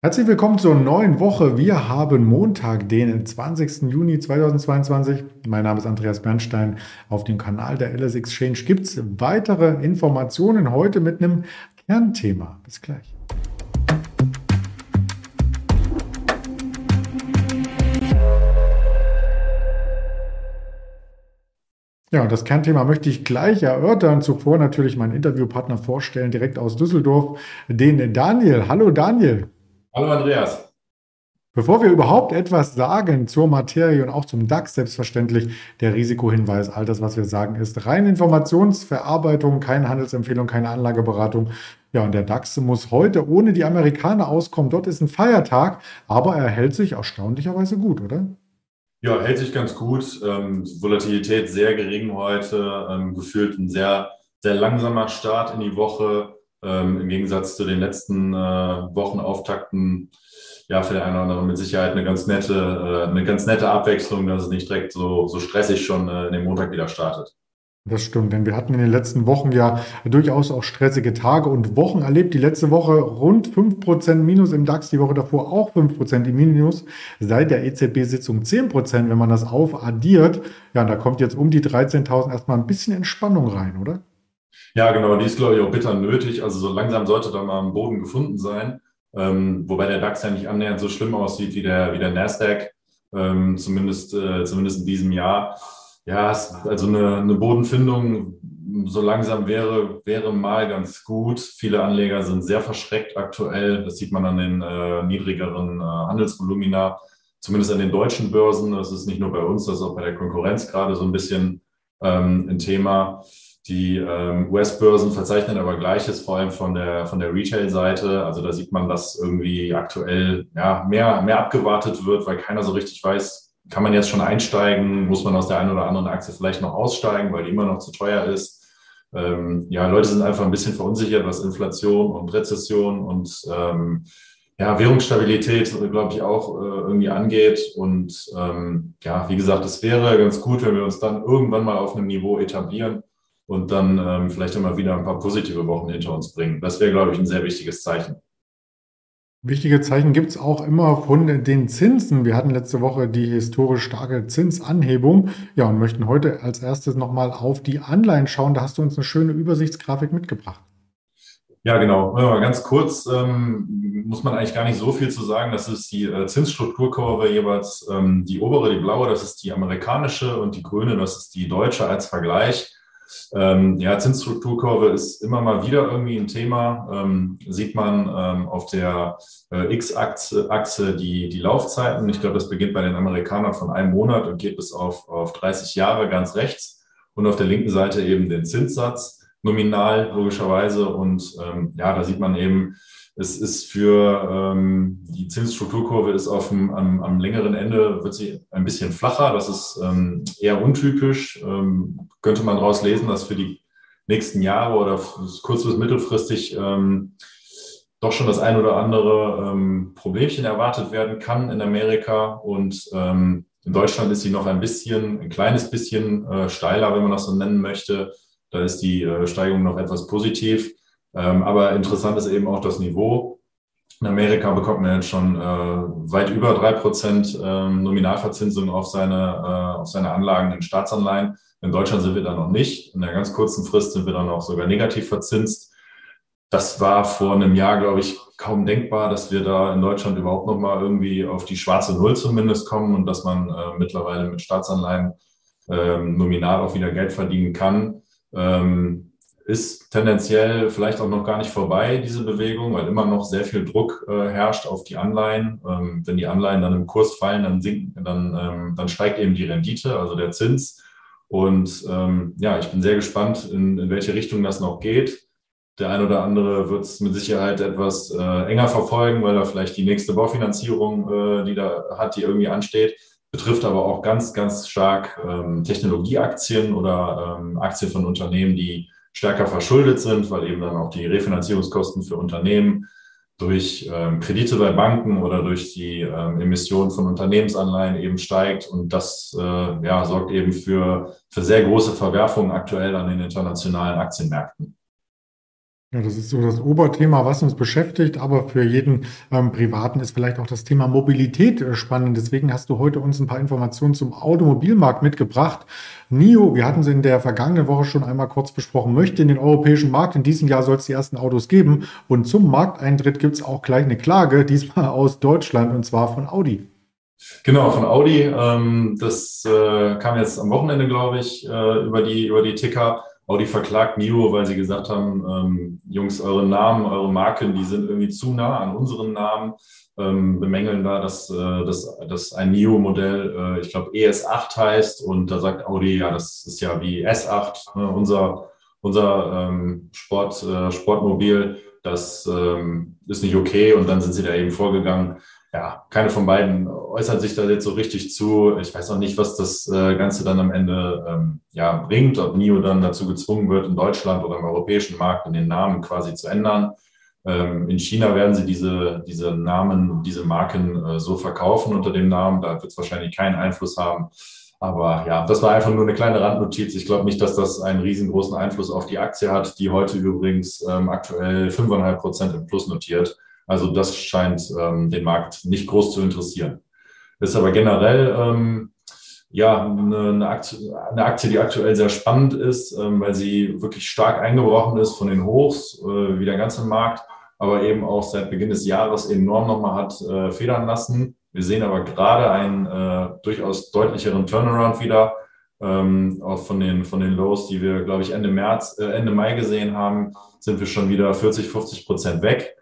Herzlich willkommen zur neuen Woche. Wir haben Montag, den 20. Juni 2022. Mein Name ist Andreas Bernstein. Auf dem Kanal der LS Exchange gibt es weitere Informationen heute mit einem Kernthema. Bis gleich. Ja, das Kernthema möchte ich gleich erörtern. Zuvor natürlich meinen Interviewpartner vorstellen, direkt aus Düsseldorf, den Daniel. Hallo Daniel. Hallo Andreas. Bevor wir überhaupt etwas sagen zur Materie und auch zum DAX, selbstverständlich der Risikohinweis, all das, was wir sagen, ist rein Informationsverarbeitung, keine Handelsempfehlung, keine Anlageberatung. Ja, und der DAX muss heute ohne die Amerikaner auskommen. Dort ist ein Feiertag, aber er hält sich erstaunlicherweise gut, oder? Ja, hält sich ganz gut. Ähm, Volatilität sehr gering heute, ähm, gefühlt ein sehr, sehr langsamer Start in die Woche. Ähm, Im Gegensatz zu den letzten äh, Wochenauftakten, ja, für den einen oder anderen mit Sicherheit eine ganz nette, äh, eine ganz nette Abwechslung, dass es nicht direkt so, so stressig schon äh, in den Montag wieder startet. Das stimmt, denn wir hatten in den letzten Wochen ja durchaus auch stressige Tage und Wochen erlebt. Die letzte Woche rund 5% Minus im DAX, die Woche davor auch 5% im Minus. Seit der EZB-Sitzung 10%, wenn man das aufaddiert. Ja, da kommt jetzt um die 13.000 erstmal ein bisschen Entspannung rein, oder? Ja, genau, die ist, glaube ich, auch bitter nötig. Also so langsam sollte da mal ein Boden gefunden sein. Ähm, wobei der DAX ja nicht annähernd so schlimm aussieht wie der, wie der Nasdaq, ähm, zumindest, äh, zumindest in diesem Jahr. Ja, also eine, eine Bodenfindung so langsam wäre, wäre mal ganz gut. Viele Anleger sind sehr verschreckt aktuell. Das sieht man an den äh, niedrigeren äh, Handelsvolumina, zumindest an den deutschen Börsen. Das ist nicht nur bei uns, das ist auch bei der Konkurrenz gerade so ein bisschen ähm, ein Thema. Die ähm, US-Börsen verzeichnen aber Gleiches, vor allem von der, von der Retail-Seite. Also da sieht man, dass irgendwie aktuell ja, mehr, mehr abgewartet wird, weil keiner so richtig weiß, kann man jetzt schon einsteigen, muss man aus der einen oder anderen Aktie vielleicht noch aussteigen, weil die immer noch zu teuer ist. Ähm, ja, Leute sind einfach ein bisschen verunsichert, was Inflation und Rezession und ähm, ja, Währungsstabilität, glaube ich, auch äh, irgendwie angeht. Und ähm, ja, wie gesagt, es wäre ganz gut, wenn wir uns dann irgendwann mal auf einem Niveau etablieren, und dann ähm, vielleicht immer wieder ein paar positive Wochen hinter uns bringen. Das wäre, glaube ich, ein sehr wichtiges Zeichen. Wichtige Zeichen gibt es auch immer von den Zinsen. Wir hatten letzte Woche die historisch starke Zinsanhebung. Ja, und möchten heute als erstes nochmal auf die Anleihen schauen. Da hast du uns eine schöne Übersichtsgrafik mitgebracht. Ja, genau. Ganz kurz ähm, muss man eigentlich gar nicht so viel zu sagen. Das ist die äh, Zinsstrukturkurve jeweils. Ähm, die obere, die blaue, das ist die amerikanische und die grüne, das ist die deutsche als Vergleich. Ähm, ja, Zinsstrukturkurve ist immer mal wieder irgendwie ein Thema. Ähm, sieht man ähm, auf der äh, X-Achse Achse die, die Laufzeiten. Ich glaube, das beginnt bei den Amerikanern von einem Monat und geht bis auf, auf 30 Jahre ganz rechts. Und auf der linken Seite eben den Zinssatz, nominal logischerweise. Und ähm, ja, da sieht man eben, es ist für ähm, die Zinsstrukturkurve ist auf dem, am, am längeren Ende wird sie ein bisschen flacher. Das ist ähm, eher untypisch. Ähm, könnte man daraus lesen, dass für die nächsten Jahre oder kurz- bis mittelfristig ähm, doch schon das ein oder andere ähm, Problemchen erwartet werden kann in Amerika. Und ähm, in Deutschland ist sie noch ein bisschen, ein kleines bisschen äh, steiler, wenn man das so nennen möchte. Da ist die äh, Steigung noch etwas positiv. Ähm, aber interessant ist eben auch das Niveau. In Amerika bekommt man jetzt schon äh, weit über drei Prozent ähm, Nominalverzinsung auf seine, äh, auf seine Anlagen in Staatsanleihen. In Deutschland sind wir da noch nicht. In der ganz kurzen Frist sind wir dann auch sogar negativ verzinst. Das war vor einem Jahr, glaube ich, kaum denkbar, dass wir da in Deutschland überhaupt noch mal irgendwie auf die schwarze Null zumindest kommen und dass man äh, mittlerweile mit Staatsanleihen ähm, nominal auch wieder Geld verdienen kann. Ähm, ist tendenziell vielleicht auch noch gar nicht vorbei, diese Bewegung, weil immer noch sehr viel Druck äh, herrscht auf die Anleihen. Ähm, wenn die Anleihen dann im Kurs fallen, dann, sinken, dann, ähm, dann steigt eben die Rendite, also der Zins. Und ähm, ja, ich bin sehr gespannt, in, in welche Richtung das noch geht. Der ein oder andere wird es mit Sicherheit etwas äh, enger verfolgen, weil er vielleicht die nächste Baufinanzierung, äh, die da hat, die irgendwie ansteht, betrifft aber auch ganz, ganz stark ähm, Technologieaktien oder ähm, Aktien von Unternehmen, die stärker verschuldet sind, weil eben dann auch die Refinanzierungskosten für Unternehmen durch ähm, Kredite bei Banken oder durch die ähm, Emission von Unternehmensanleihen eben steigt. Und das äh, ja, sorgt eben für, für sehr große Verwerfungen aktuell an den internationalen Aktienmärkten. Ja, das ist so das Oberthema, was uns beschäftigt, aber für jeden ähm, Privaten ist vielleicht auch das Thema Mobilität äh, spannend. Deswegen hast du heute uns ein paar Informationen zum Automobilmarkt mitgebracht. NIO, wir hatten sie in der vergangenen Woche schon einmal kurz besprochen, möchte in den europäischen Markt. In diesem Jahr soll es die ersten Autos geben. Und zum Markteintritt gibt es auch gleich eine Klage, diesmal aus Deutschland und zwar von Audi. Genau, von Audi. Ähm, das äh, kam jetzt am Wochenende, glaube ich, äh, über, die, über die Ticker. Audi verklagt NIO, weil sie gesagt haben, ähm, Jungs, eure Namen, eure Marken, die sind irgendwie zu nah an unseren Namen, ähm, bemängeln da, dass, äh, dass, dass ein NIO-Modell, äh, ich glaube, ES8 heißt. Und da sagt Audi, ja, das ist ja wie S8, ne, unser, unser ähm, Sport, äh, Sportmobil, das ähm, ist nicht okay. Und dann sind sie da eben vorgegangen ja, keine von beiden äußert sich da jetzt so richtig zu. Ich weiß auch nicht, was das äh, Ganze dann am Ende ähm, ja, bringt, ob NIO dann dazu gezwungen wird, in Deutschland oder im europäischen Markt den Namen quasi zu ändern. Ähm, in China werden sie diese, diese Namen, diese Marken äh, so verkaufen unter dem Namen. Da wird es wahrscheinlich keinen Einfluss haben. Aber ja, das war einfach nur eine kleine Randnotiz. Ich glaube nicht, dass das einen riesengroßen Einfluss auf die Aktie hat, die heute übrigens ähm, aktuell 5,5 Prozent im Plus notiert. Also das scheint ähm, den Markt nicht groß zu interessieren. Ist aber generell ähm, ja eine, eine, Aktie, eine, Aktie, die aktuell sehr spannend ist, ähm, weil sie wirklich stark eingebrochen ist von den Hochs, äh, wie der ganze Markt, aber eben auch seit Beginn des Jahres enorm nochmal hat äh, federn lassen. Wir sehen aber gerade einen äh, durchaus deutlicheren Turnaround wieder, ähm, auch von den, von den Lows, die wir, glaube ich, Ende März, äh, Ende Mai gesehen haben, sind wir schon wieder 40, 50 Prozent weg.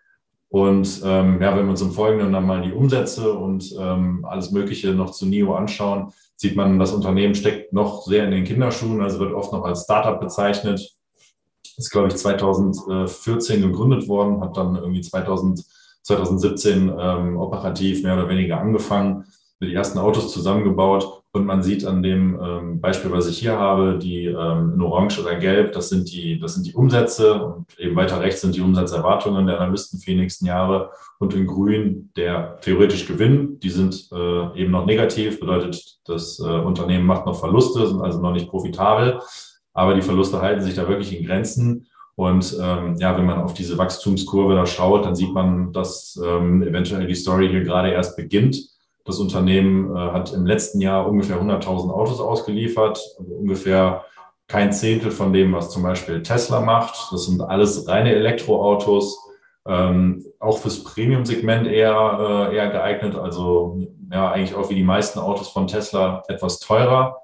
Und ähm, ja, wenn wir uns im Folgenden dann mal die Umsätze und ähm, alles Mögliche noch zu NIO anschauen, sieht man, das Unternehmen steckt noch sehr in den Kinderschuhen, also wird oft noch als Startup bezeichnet. Ist, glaube ich, 2014 gegründet worden, hat dann irgendwie 2000, 2017 ähm, operativ mehr oder weniger angefangen, mit die ersten Autos zusammengebaut und man sieht an dem ähm, Beispiel, was ich hier habe, die ähm, in Orange oder Gelb, das sind, die, das sind die Umsätze und eben weiter rechts sind die Umsatzerwartungen der Analysten für die nächsten Jahre und in Grün der theoretisch Gewinn. Die sind äh, eben noch negativ, bedeutet, das äh, Unternehmen macht noch Verluste, sind also noch nicht profitabel, aber die Verluste halten sich da wirklich in Grenzen. Und ähm, ja, wenn man auf diese Wachstumskurve da schaut, dann sieht man, dass ähm, eventuell die Story hier gerade erst beginnt das Unternehmen äh, hat im letzten Jahr ungefähr 100.000 Autos ausgeliefert, also ungefähr kein Zehntel von dem, was zum Beispiel Tesla macht. Das sind alles reine Elektroautos, ähm, auch fürs Premium-Segment eher, äh, eher geeignet. Also ja, eigentlich auch wie die meisten Autos von Tesla etwas teurer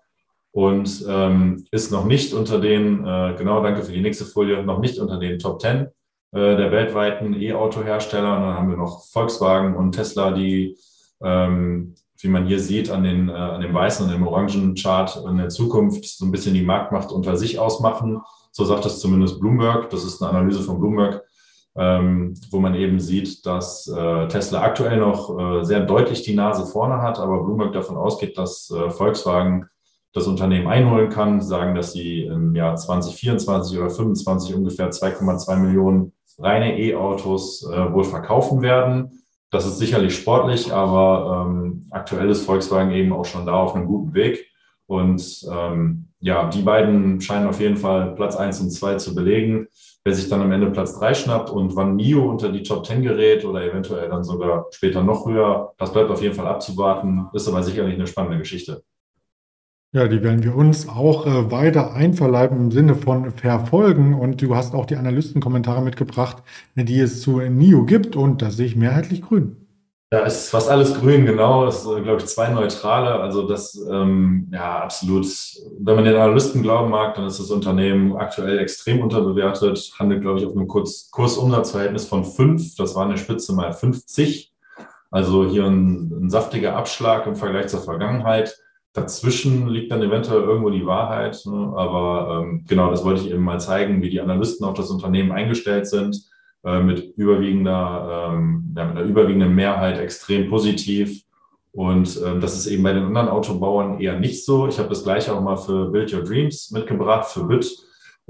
und ähm, ist noch nicht unter den, äh, genau, danke für die nächste Folie, noch nicht unter den Top 10 äh, der weltweiten E-Auto-Hersteller. Und dann haben wir noch Volkswagen und Tesla, die ähm, wie man hier sieht an, den, äh, an dem weißen und dem orangen Chart in der Zukunft so ein bisschen die Marktmacht unter sich ausmachen. So sagt es zumindest Bloomberg. Das ist eine Analyse von Bloomberg, ähm, wo man eben sieht, dass äh, Tesla aktuell noch äh, sehr deutlich die Nase vorne hat, aber Bloomberg davon ausgeht, dass äh, Volkswagen das Unternehmen einholen kann, sagen, dass sie im Jahr 2024 oder 2025 ungefähr 2,2 Millionen reine E-Autos äh, wohl verkaufen werden. Das ist sicherlich sportlich, aber ähm, aktuell ist Volkswagen eben auch schon da auf einem guten Weg. Und ähm, ja, die beiden scheinen auf jeden Fall Platz eins und zwei zu belegen. Wer sich dann am Ende Platz drei schnappt und wann NIO unter die Top 10 gerät oder eventuell dann sogar später noch höher, das bleibt auf jeden Fall abzuwarten, ist aber sicherlich eine spannende Geschichte. Ja, die werden wir uns auch äh, weiter einverleiben im Sinne von verfolgen. Und du hast auch die Analystenkommentare mitgebracht, die es zu NIO gibt. Und da sehe ich mehrheitlich grün. Da ist fast alles grün, genau. Das ist, äh, glaube ich, zwei neutrale. Also das, ähm, ja, absolut. Wenn man den Analysten glauben mag, dann ist das Unternehmen aktuell extrem unterbewertet. Handelt, glaube ich, auf einem Kurs Kursumsatzverhältnis von fünf. Das war eine Spitze mal 50. Also hier ein, ein saftiger Abschlag im Vergleich zur Vergangenheit. Dazwischen liegt dann eventuell irgendwo die Wahrheit. Ne? Aber ähm, genau, das wollte ich eben mal zeigen, wie die Analysten auf das Unternehmen eingestellt sind. Äh, mit überwiegender, ähm, ja, mit einer überwiegenden Mehrheit extrem positiv. Und ähm, das ist eben bei den anderen Autobauern eher nicht so. Ich habe das gleiche auch mal für Build Your Dreams mitgebracht, für BIT.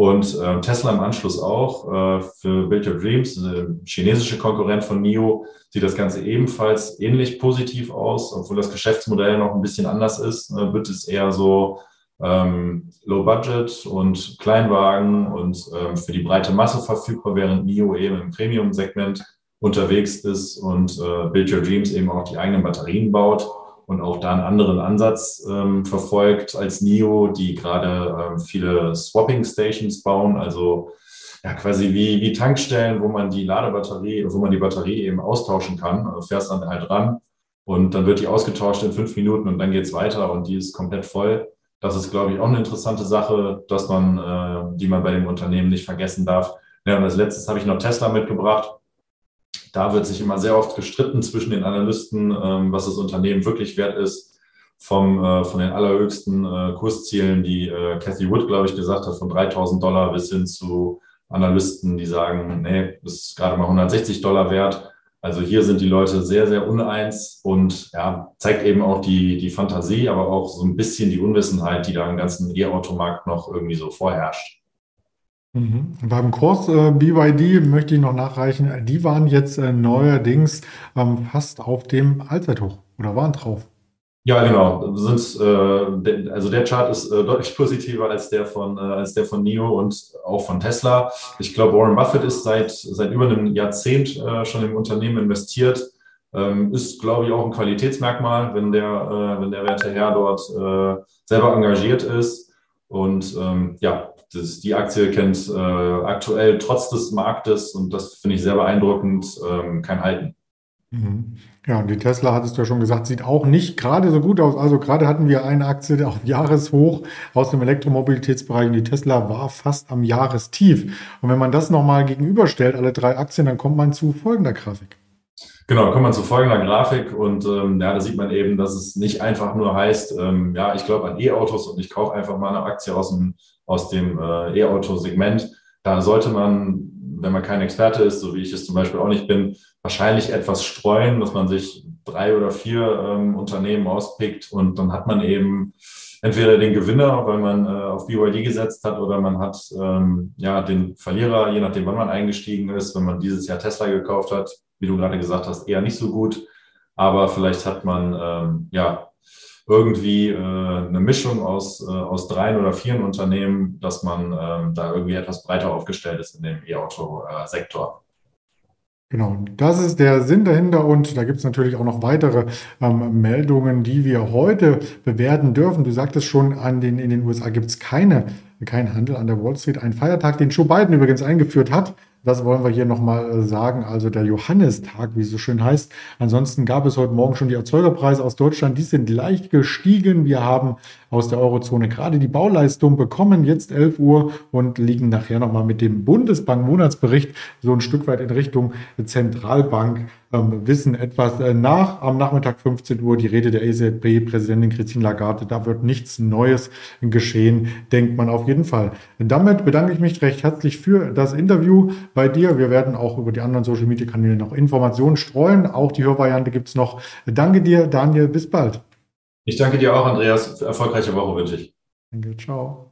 Und äh, Tesla im Anschluss auch äh, für Build Your Dreams, eine chinesische Konkurrent von NIO, sieht das Ganze ebenfalls ähnlich positiv aus, obwohl das Geschäftsmodell noch ein bisschen anders ist. Äh, BIT ist eher so ähm, Low Budget und Kleinwagen und ähm, für die breite Masse verfügbar, während NIO eben im Premium-Segment unterwegs ist und äh, Build Your Dreams eben auch die eigenen Batterien baut und auch da einen anderen Ansatz ähm, verfolgt als NIO, die gerade ähm, viele Swapping Stations bauen, also ja, quasi wie, wie Tankstellen, wo man die Ladebatterie, wo man die Batterie eben austauschen kann. Also fährst dann halt ran und dann wird die ausgetauscht in fünf Minuten und dann geht's weiter und die ist komplett voll. Das ist, glaube ich, auch eine interessante Sache, dass man, äh, die man bei dem Unternehmen nicht vergessen darf. Ja, und als letztes habe ich noch Tesla mitgebracht. Da wird sich immer sehr oft gestritten zwischen den Analysten, ähm, was das Unternehmen wirklich wert ist, vom, äh, von den allerhöchsten äh, Kurszielen, die äh, Cathy Wood, glaube ich, gesagt hat, von 3000 Dollar bis hin zu Analysten, die sagen, nee, das ist gerade mal 160 Dollar wert. Also hier sind die Leute sehr, sehr uneins und ja, zeigt eben auch die, die Fantasie, aber auch so ein bisschen die Unwissenheit, die da im ganzen E-Automarkt noch irgendwie so vorherrscht. Mhm. Beim Kurs äh, BYD möchte ich noch nachreichen, die waren jetzt äh, neuerdings ähm, fast auf dem Allzeithoch oder waren drauf. Ja, genau. Sind, äh, also der Chart ist äh, deutlich positiver als der von äh, als der von NIO und auch von Tesla. Ich glaube, Warren Buffett ist seit seit über einem Jahrzehnt äh, schon im Unternehmen investiert. Ähm, ist, glaube ich, auch ein Qualitätsmerkmal, wenn der äh, wenn der werte dort äh, selber engagiert ist. Und ähm, ja, das, die Aktie kennt äh, aktuell trotz des Marktes und das finde ich sehr beeindruckend ähm, kein Halten. Mhm. Ja, und die Tesla, hattest du ja schon gesagt, sieht auch nicht gerade so gut aus. Also gerade hatten wir eine Aktie auf Jahreshoch aus dem Elektromobilitätsbereich und die Tesla war fast am Jahrestief. Und wenn man das nochmal gegenüberstellt, alle drei Aktien, dann kommt man zu folgender Grafik. Genau, kommt man zu folgender Grafik und ähm, ja, da sieht man eben, dass es nicht einfach nur heißt, ähm, ja, ich glaube an E-Autos und ich kaufe einfach mal eine Aktie aus dem, aus dem äh, E-Auto-Segment. Da sollte man wenn man kein Experte ist, so wie ich es zum Beispiel auch nicht bin, wahrscheinlich etwas streuen, dass man sich drei oder vier ähm, Unternehmen auspickt und dann hat man eben entweder den Gewinner, weil man äh, auf BYD gesetzt hat, oder man hat ähm, ja den Verlierer, je nachdem, wann man eingestiegen ist. Wenn man dieses Jahr Tesla gekauft hat, wie du gerade gesagt hast, eher nicht so gut. Aber vielleicht hat man ähm, ja irgendwie äh, eine Mischung aus, äh, aus dreien oder vier Unternehmen, dass man ähm, da irgendwie etwas breiter aufgestellt ist in dem E-Auto-Sektor. Genau, das ist der Sinn dahinter und da gibt es natürlich auch noch weitere ähm, Meldungen, die wir heute bewerten dürfen. Du sagtest schon, an den, in den USA gibt es keine, keinen Handel an der Wall Street. Ein Feiertag, den Joe Biden übrigens eingeführt hat, das wollen wir hier nochmal sagen. Also der Johannistag, wie es so schön heißt. Ansonsten gab es heute Morgen schon die Erzeugerpreise aus Deutschland. Die sind leicht gestiegen. Wir haben aus der Eurozone gerade die Bauleistung bekommen, jetzt 11 Uhr und liegen nachher nochmal mit dem Bundesbank-Monatsbericht so ein Stück weit in Richtung Zentralbank ähm, Wissen etwas äh, nach. Am Nachmittag 15 Uhr die Rede der EZB-Präsidentin Christine Lagarde. Da wird nichts Neues geschehen, denkt man auf jeden Fall. Damit bedanke ich mich recht herzlich für das Interview bei dir. Wir werden auch über die anderen Social-Media-Kanäle noch Informationen streuen. Auch die Hörvariante gibt es noch. Danke dir, Daniel. Bis bald. Ich danke dir auch, Andreas. Erfolgreiche Woche wünsche ich. Danke, ciao.